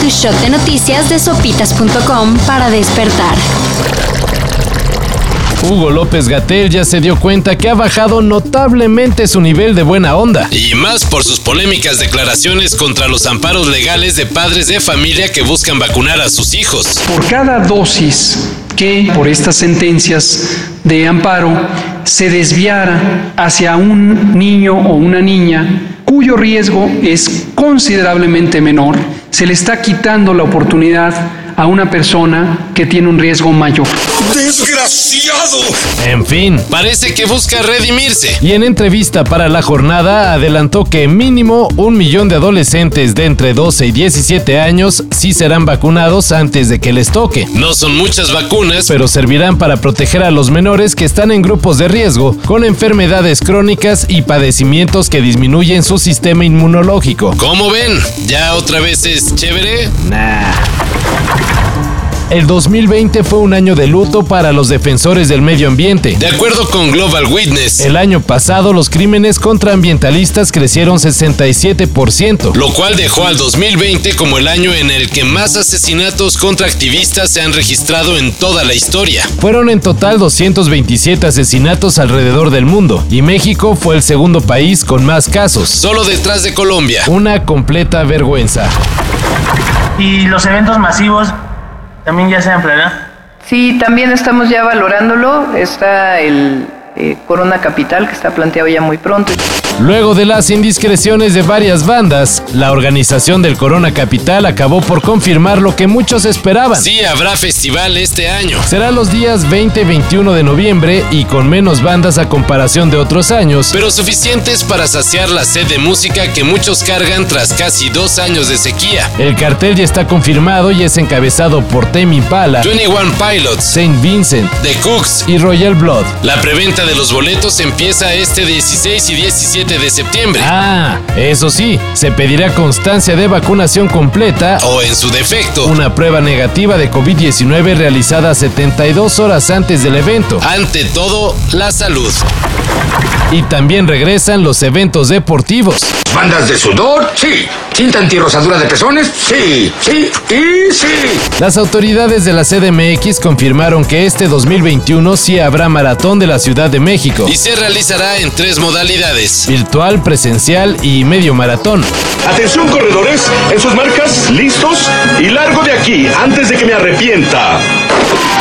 Tu shot de noticias de sopitas.com para despertar. Hugo López Gatel ya se dio cuenta que ha bajado notablemente su nivel de buena onda. Y más por sus polémicas declaraciones contra los amparos legales de padres de familia que buscan vacunar a sus hijos. Por cada dosis que por estas sentencias de amparo se desviara hacia un niño o una niña cuyo riesgo es considerablemente menor, se le está quitando la oportunidad a una persona que tiene un riesgo mayor. ¡Desgraciado! En fin, parece que busca redimirse. Y en entrevista para la jornada adelantó que mínimo un millón de adolescentes de entre 12 y 17 años sí serán vacunados antes de que les toque. No son muchas vacunas, pero servirán para proteger a los menores que están en grupos de riesgo con enfermedades crónicas y padecimientos que disminuyen su sistema inmunológico. ¿Cómo ven? ¿Ya otra vez es chévere? Nah. El 2020 fue un año de luto para los defensores del medio ambiente. De acuerdo con Global Witness, el año pasado los crímenes contra ambientalistas crecieron 67%, lo cual dejó al 2020 como el año en el que más asesinatos contra activistas se han registrado en toda la historia. Fueron en total 227 asesinatos alrededor del mundo y México fue el segundo país con más casos, solo detrás de Colombia. Una completa vergüenza. Y los eventos masivos también ya se ampliará. Sí, también estamos ya valorándolo. Está el eh, Corona Capital que está planteado ya muy pronto. Luego de las indiscreciones de varias bandas, la organización del Corona Capital acabó por confirmar lo que muchos esperaban. Sí, habrá festival este año. Será los días 20 y 21 de noviembre y con menos bandas a comparación de otros años, pero suficientes para saciar la sed de música que muchos cargan tras casi dos años de sequía. El cartel ya está confirmado y es encabezado por Tame Impala, 21 Pilots, Saint Vincent, The Cooks y Royal Blood. La preventa de los boletos empieza este 16 y 17 de septiembre. Ah, eso sí, se pedirá constancia de vacunación completa o en su defecto una prueba negativa de COVID-19 realizada 72 horas antes del evento. Ante todo, la salud. Y también regresan los eventos deportivos. ¿Bandas de sudor? Sí. ¿Cinta antirrosadura de pezones? Sí, sí y sí. Las autoridades de la CDMX confirmaron que este 2021 sí habrá maratón de la Ciudad de México. Y se realizará en tres modalidades. Virtual, presencial y medio maratón. Atención corredores, en sus marcas, listos y largo de aquí antes de que me arrepienta.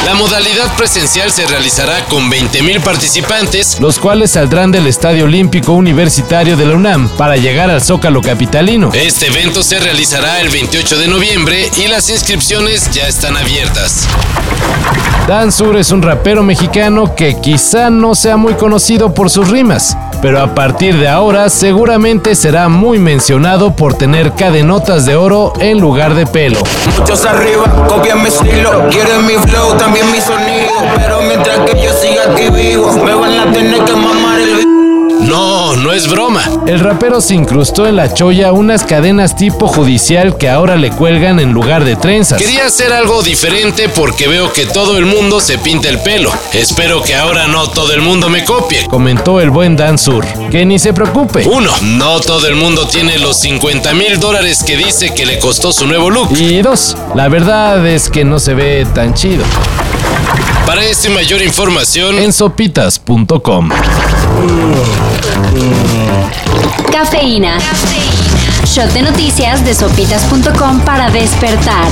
La modalidad presencial se realizará con 20.000 participantes, los cuales saldrán del Estadio Olímpico Universitario de la UNAM para llegar al Zócalo Capitalino. Este evento se realizará el 28 de noviembre y las inscripciones ya están abiertas. Dan Sur es un rapero mexicano que quizá no sea muy conocido por sus rimas, pero a partir de ahora seguramente será muy mencionado por tener cadenotas de oro en lugar de pelo. Muchos arriba copian mi estilo, quieren mi flow, también mi sonido, pero mientras que yo siga aquí es broma. El rapero se incrustó en la cholla unas cadenas tipo judicial que ahora le cuelgan en lugar de trenzas. Quería hacer algo diferente porque veo que todo el mundo se pinta el pelo. Espero que ahora no todo el mundo me copie. Comentó el buen Dan Sur. Que ni se preocupe. Uno, no todo el mundo tiene los 50 mil dólares que dice que le costó su nuevo look. Y dos, la verdad es que no se ve tan chido. Para esta mayor información en sopitas.com. Cafeína. Shot de noticias de sopitas.com para despertar.